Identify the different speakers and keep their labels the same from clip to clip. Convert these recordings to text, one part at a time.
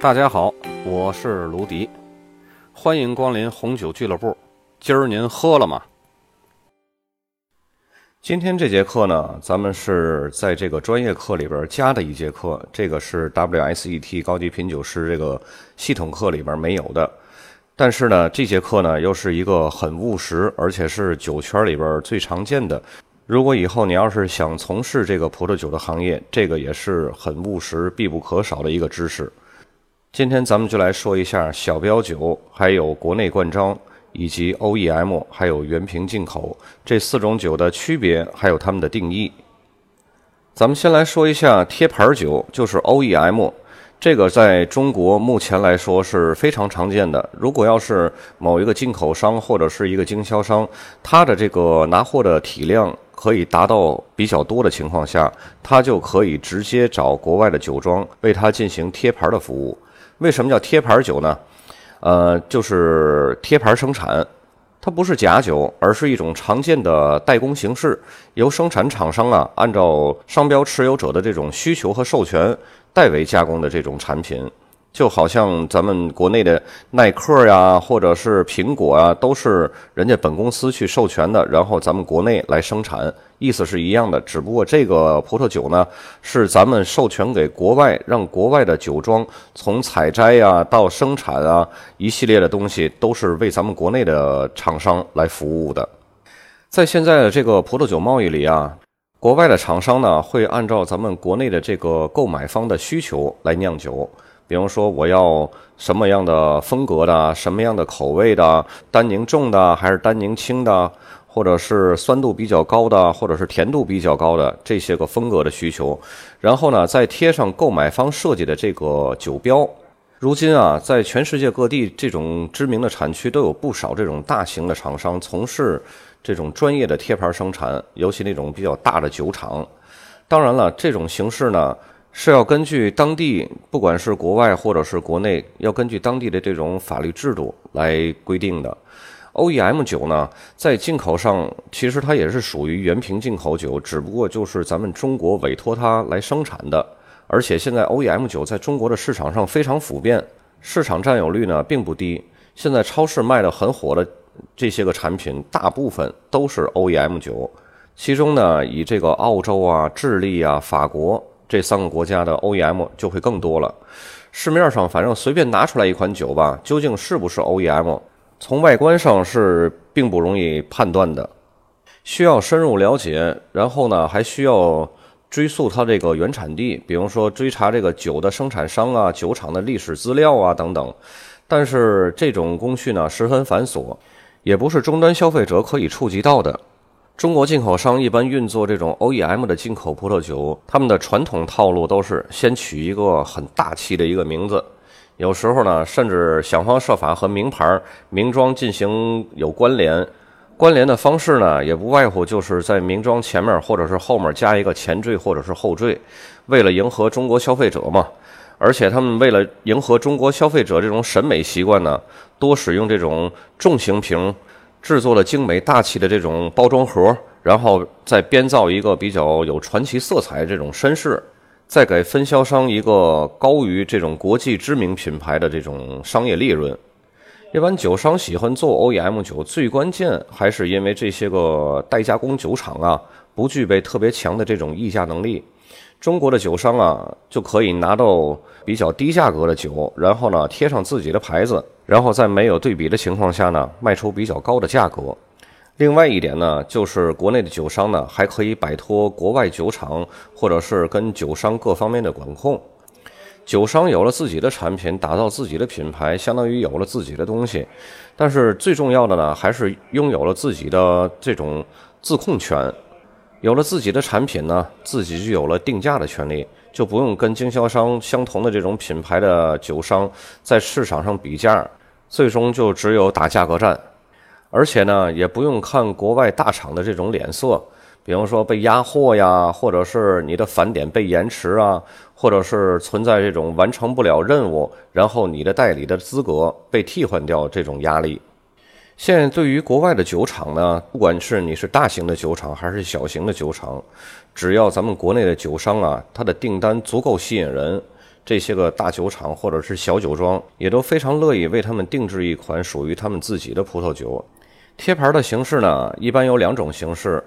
Speaker 1: 大家好，我是卢迪，欢迎光临红酒俱乐部。今儿您喝了吗？今天这节课呢，咱们是在这个专业课里边加的一节课，这个是 WSET 高级品酒师这个系统课里边没有的。但是呢，这节课呢又是一个很务实，而且是酒圈里边最常见的。如果以后你要是想从事这个葡萄酒的行业，这个也是很务实、必不可少的一个知识。今天咱们就来说一下小标酒，还有国内灌装，以及 OEM，还有原瓶进口这四种酒的区别，还有它们的定义。咱们先来说一下贴牌酒，就是 OEM。这个在中国目前来说是非常常见的。如果要是某一个进口商或者是一个经销商，他的这个拿货的体量可以达到比较多的情况下，他就可以直接找国外的酒庄为他进行贴牌的服务。为什么叫贴牌酒呢？呃，就是贴牌生产，它不是假酒，而是一种常见的代工形式，由生产厂商啊按照商标持有者的这种需求和授权。代为加工的这种产品，就好像咱们国内的耐克呀，或者是苹果啊，都是人家本公司去授权的，然后咱们国内来生产，意思是一样的。只不过这个葡萄酒呢，是咱们授权给国外，让国外的酒庄从采摘呀到生产啊，一系列的东西都是为咱们国内的厂商来服务的。在现在的这个葡萄酒贸易里啊。国外的厂商呢，会按照咱们国内的这个购买方的需求来酿酒。比方说，我要什么样的风格的，什么样的口味的，单宁重的还是单宁轻的，或者是酸度比较高的，或者是甜度比较高的这些个风格的需求。然后呢，再贴上购买方设计的这个酒标。如今啊，在全世界各地这种知名的产区，都有不少这种大型的厂商从事。这种专业的贴牌生产，尤其那种比较大的酒厂，当然了，这种形式呢是要根据当地，不管是国外或者是国内，要根据当地的这种法律制度来规定的。OEM 酒呢，在进口上其实它也是属于原瓶进口酒，只不过就是咱们中国委托它来生产的。而且现在 OEM 酒在中国的市场上非常普遍，市场占有率呢并不低。现在超市卖的很火的。这些个产品大部分都是 OEM 酒，其中呢，以这个澳洲啊、智利啊、法国这三个国家的 OEM 就会更多了。市面上反正随便拿出来一款酒吧，究竟是不是 OEM，从外观上是并不容易判断的，需要深入了解，然后呢，还需要追溯它这个原产地，比如说追查这个酒的生产商啊、酒厂的历史资料啊等等。但是这种工序呢，十分繁琐。也不是终端消费者可以触及到的。中国进口商一般运作这种 OEM 的进口葡萄酒，他们的传统套路都是先取一个很大气的一个名字，有时候呢，甚至想方设法和名牌、名庄进行有关联。关联的方式呢，也不外乎就是在名庄前面或者是后面加一个前缀或者是后缀，为了迎合中国消费者嘛。而且他们为了迎合中国消费者这种审美习惯呢，多使用这种重型瓶，制作了精美大气的这种包装盒，然后再编造一个比较有传奇色彩这种身世，再给分销商一个高于这种国际知名品牌的这种商业利润。一般酒商喜欢做 OEM 酒，最关键还是因为这些个代加工酒厂啊，不具备特别强的这种议价能力。中国的酒商啊，就可以拿到比较低价格的酒，然后呢贴上自己的牌子，然后在没有对比的情况下呢，卖出比较高的价格。另外一点呢，就是国内的酒商呢，还可以摆脱国外酒厂或者是跟酒商各方面的管控。酒商有了自己的产品，打造自己的品牌，相当于有了自己的东西。但是最重要的呢，还是拥有了自己的这种自控权。有了自己的产品呢，自己就有了定价的权利，就不用跟经销商相同的这种品牌的酒商在市场上比价，最终就只有打价格战。而且呢，也不用看国外大厂的这种脸色，比方说被压货呀，或者是你的返点被延迟啊，或者是存在这种完成不了任务，然后你的代理的资格被替换掉这种压力。现在对于国外的酒厂呢，不管是你是大型的酒厂还是小型的酒厂，只要咱们国内的酒商啊，他的订单足够吸引人，这些个大酒厂或者是小酒庄也都非常乐意为他们定制一款属于他们自己的葡萄酒。贴牌的形式呢，一般有两种形式，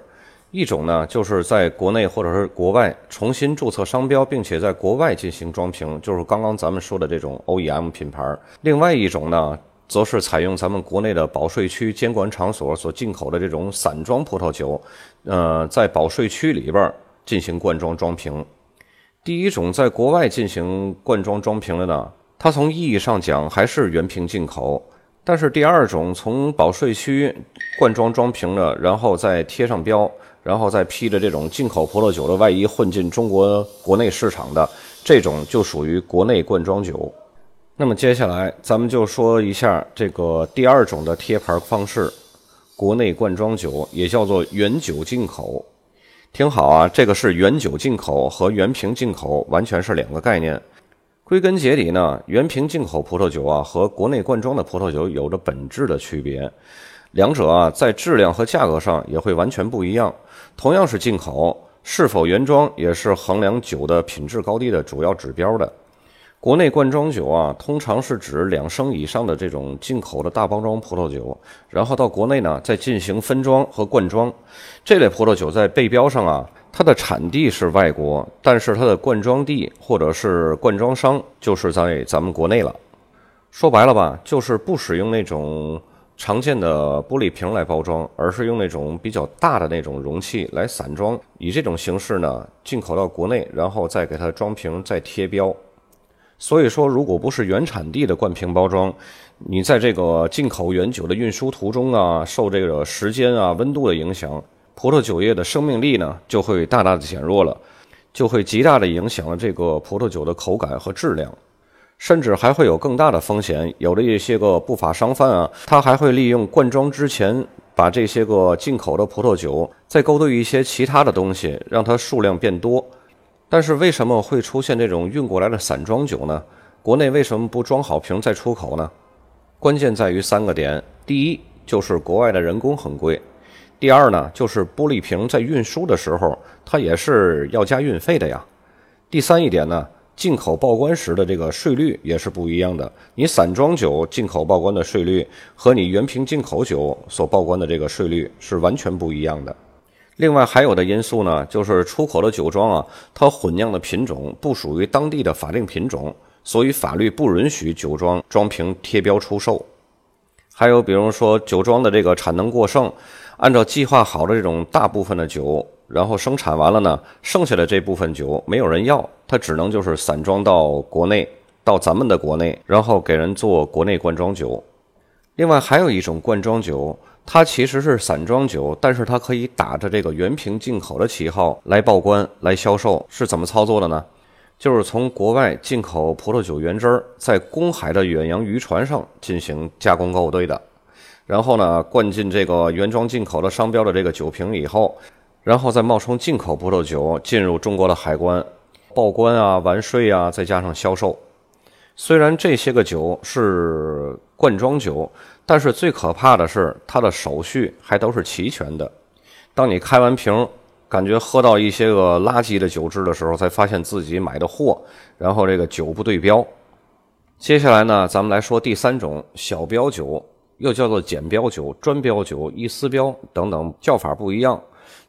Speaker 1: 一种呢就是在国内或者是国外重新注册商标，并且在国外进行装瓶，就是刚刚咱们说的这种 OEM 品牌。另外一种呢，则是采用咱们国内的保税区监管场所所进口的这种散装葡萄酒，呃，在保税区里边进行灌装装瓶。第一种在国外进行灌装装瓶的呢，它从意义上讲还是原瓶进口；但是第二种从保税区灌装装瓶的，然后再贴上标，然后再披着这种进口葡萄酒的外衣混进中国国内市场的这种，就属于国内灌装酒。那么接下来咱们就说一下这个第二种的贴牌方式，国内灌装酒也叫做原酒进口。听好啊，这个是原酒进口和原瓶进口完全是两个概念。归根结底呢，原瓶进口葡萄酒啊和国内灌装的葡萄酒有着本质的区别，两者啊在质量和价格上也会完全不一样。同样是进口，是否原装也是衡量酒的品质高低的主要指标的。国内灌装酒啊，通常是指两升以上的这种进口的大包装葡萄酒，然后到国内呢再进行分装和灌装。这类葡萄酒在背标上啊，它的产地是外国，但是它的灌装地或者是灌装商就是在咱们国内了。说白了吧，就是不使用那种常见的玻璃瓶来包装，而是用那种比较大的那种容器来散装，以这种形式呢进口到国内，然后再给它装瓶，再贴标。所以说，如果不是原产地的灌瓶包装，你在这个进口原酒的运输途中啊，受这个时间啊、温度的影响，葡萄酒叶的生命力呢就会大大的减弱了，就会极大的影响了这个葡萄酒的口感和质量，甚至还会有更大的风险。有的一些个不法商贩啊，他还会利用灌装之前把这些个进口的葡萄酒再勾兑一些其他的东西，让它数量变多。但是为什么会出现这种运过来的散装酒呢？国内为什么不装好瓶再出口呢？关键在于三个点：第一，就是国外的人工很贵；第二呢，就是玻璃瓶在运输的时候，它也是要加运费的呀；第三一点呢，进口报关时的这个税率也是不一样的。你散装酒进口报关的税率和你原瓶进口酒所报关的这个税率是完全不一样的。另外还有的因素呢，就是出口的酒庄啊，它混酿的品种不属于当地的法定品种，所以法律不允许酒庄装瓶贴标出售。还有比如说酒庄的这个产能过剩，按照计划好的这种大部分的酒，然后生产完了呢，剩下的这部分酒没有人要，它只能就是散装到国内，到咱们的国内，然后给人做国内灌装酒。另外还有一种灌装酒。它其实是散装酒，但是它可以打着这个原瓶进口的旗号来报关、来销售，是怎么操作的呢？就是从国外进口葡萄酒原汁儿，在公海的远洋渔船上进行加工勾兑的，然后呢，灌进这个原装进口的商标的这个酒瓶以后，然后再冒充进口葡萄酒进入中国的海关报关啊、完税啊，再加上销售。虽然这些个酒是灌装酒。但是最可怕的是，它的手续还都是齐全的。当你开完瓶，感觉喝到一些个垃圾的酒质的时候，才发现自己买的货，然后这个酒不对标。接下来呢，咱们来说第三种小标酒，又叫做简标酒、专标酒、意思标等等，叫法不一样。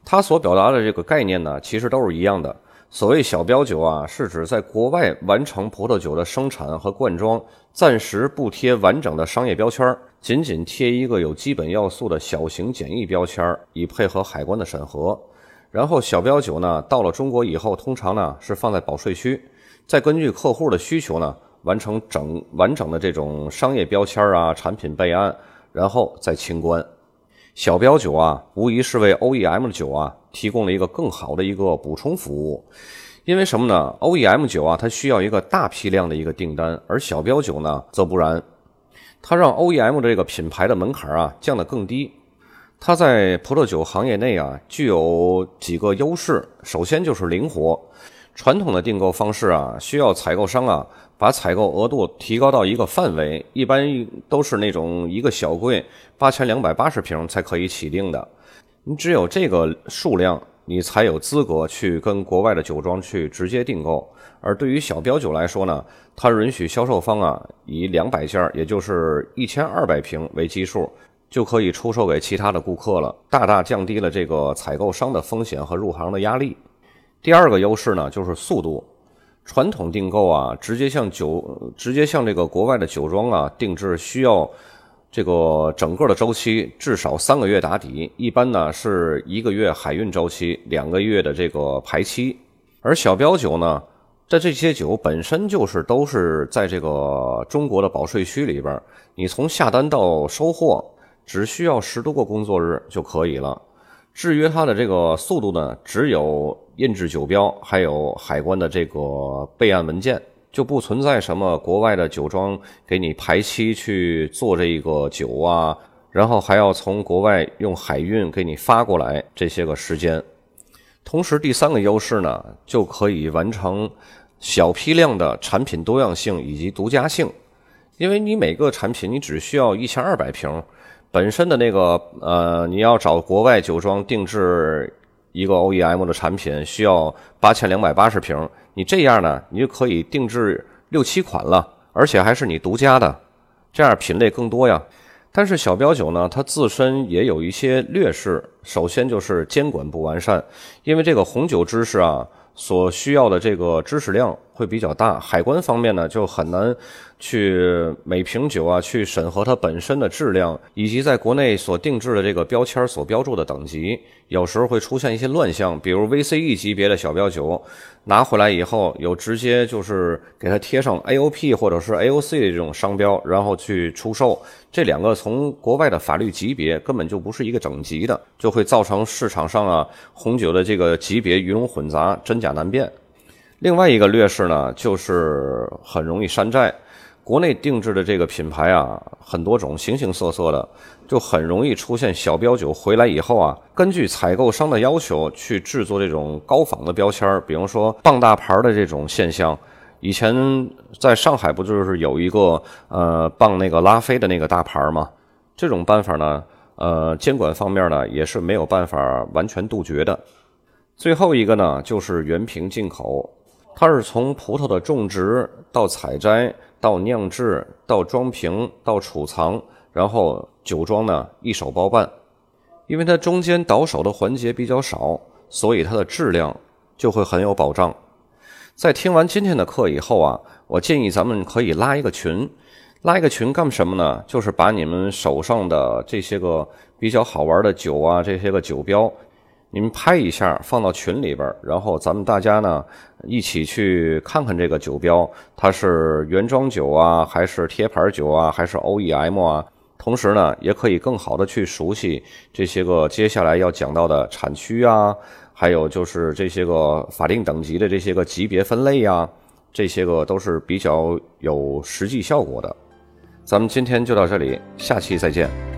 Speaker 1: 它所表达的这个概念呢，其实都是一样的。所谓小标酒啊，是指在国外完成葡萄酒的生产和灌装，暂时不贴完整的商业标签仅仅贴一个有基本要素的小型简易标签，以配合海关的审核。然后小标酒呢，到了中国以后，通常呢是放在保税区，再根据客户的需求呢，完成整完整的这种商业标签啊、产品备案，然后再清关。小标酒啊，无疑是为 OEM 酒啊提供了一个更好的一个补充服务。因为什么呢？OEM 酒啊，它需要一个大批量的一个订单，而小标酒呢，则不然。它让 OEM 这个品牌的门槛啊降得更低。它在葡萄酒行业内啊具有几个优势。首先就是灵活。传统的订购方式啊，需要采购商啊把采购额度提高到一个范围，一般都是那种一个小柜八千两百八十瓶才可以起订的。你只有这个数量，你才有资格去跟国外的酒庄去直接订购。而对于小标酒来说呢，它允许销售方啊以两百件，也就是一千二百瓶为基数，就可以出售给其他的顾客了，大大降低了这个采购商的风险和入行的压力。第二个优势呢，就是速度。传统订购啊，直接向酒，直接向这个国外的酒庄啊定制，需要这个整个的周期至少三个月打底，一般呢是一个月海运周期，两个月的这个排期。而小标酒呢，在这些酒本身就是都是在这个中国的保税区里边，你从下单到收货只需要十多个工作日就可以了。制约它的这个速度呢，只有印制酒标，还有海关的这个备案文件，就不存在什么国外的酒庄给你排期去做这个酒啊，然后还要从国外用海运给你发过来这些个时间。同时，第三个优势呢，就可以完成小批量的产品多样性以及独家性，因为你每个产品你只需要一千二百瓶。本身的那个呃，你要找国外酒庄定制一个 OEM 的产品，需要八千两百八十瓶。你这样呢，你就可以定制六七款了，而且还是你独家的，这样品类更多呀。但是小标酒呢，它自身也有一些劣势。首先就是监管不完善，因为这个红酒知识啊。所需要的这个知识量会比较大，海关方面呢就很难去每瓶酒啊去审核它本身的质量，以及在国内所定制的这个标签所标注的等级，有时候会出现一些乱象，比如 VCE 级别的小标酒拿回来以后，有直接就是给它贴上 AOP 或者是 AOC 的这种商标，然后去出售，这两个从国外的法律级别根本就不是一个等级的，就会造成市场上啊红酒的这个级别鱼龙混杂，真。假难辨。另外一个劣势呢，就是很容易山寨。国内定制的这个品牌啊，很多种，形形色色的，就很容易出现小标酒回来以后啊，根据采购商的要求去制作这种高仿的标签儿，比方说傍大牌的这种现象。以前在上海不就是有一个呃傍那个拉菲的那个大牌吗？这种办法呢，呃，监管方面呢也是没有办法完全杜绝的。最后一个呢，就是原瓶进口，它是从葡萄的种植到采摘到酿制到装瓶到储藏，然后酒庄呢一手包办，因为它中间倒手的环节比较少，所以它的质量就会很有保障。在听完今天的课以后啊，我建议咱们可以拉一个群，拉一个群干什么呢？就是把你们手上的这些个比较好玩的酒啊，这些个酒标。您拍一下，放到群里边，然后咱们大家呢一起去看看这个酒标，它是原装酒啊，还是贴牌酒啊，还是 OEM 啊？同时呢，也可以更好的去熟悉这些个接下来要讲到的产区啊，还有就是这些个法定等级的这些个级别分类呀，这些个都是比较有实际效果的。咱们今天就到这里，下期再见。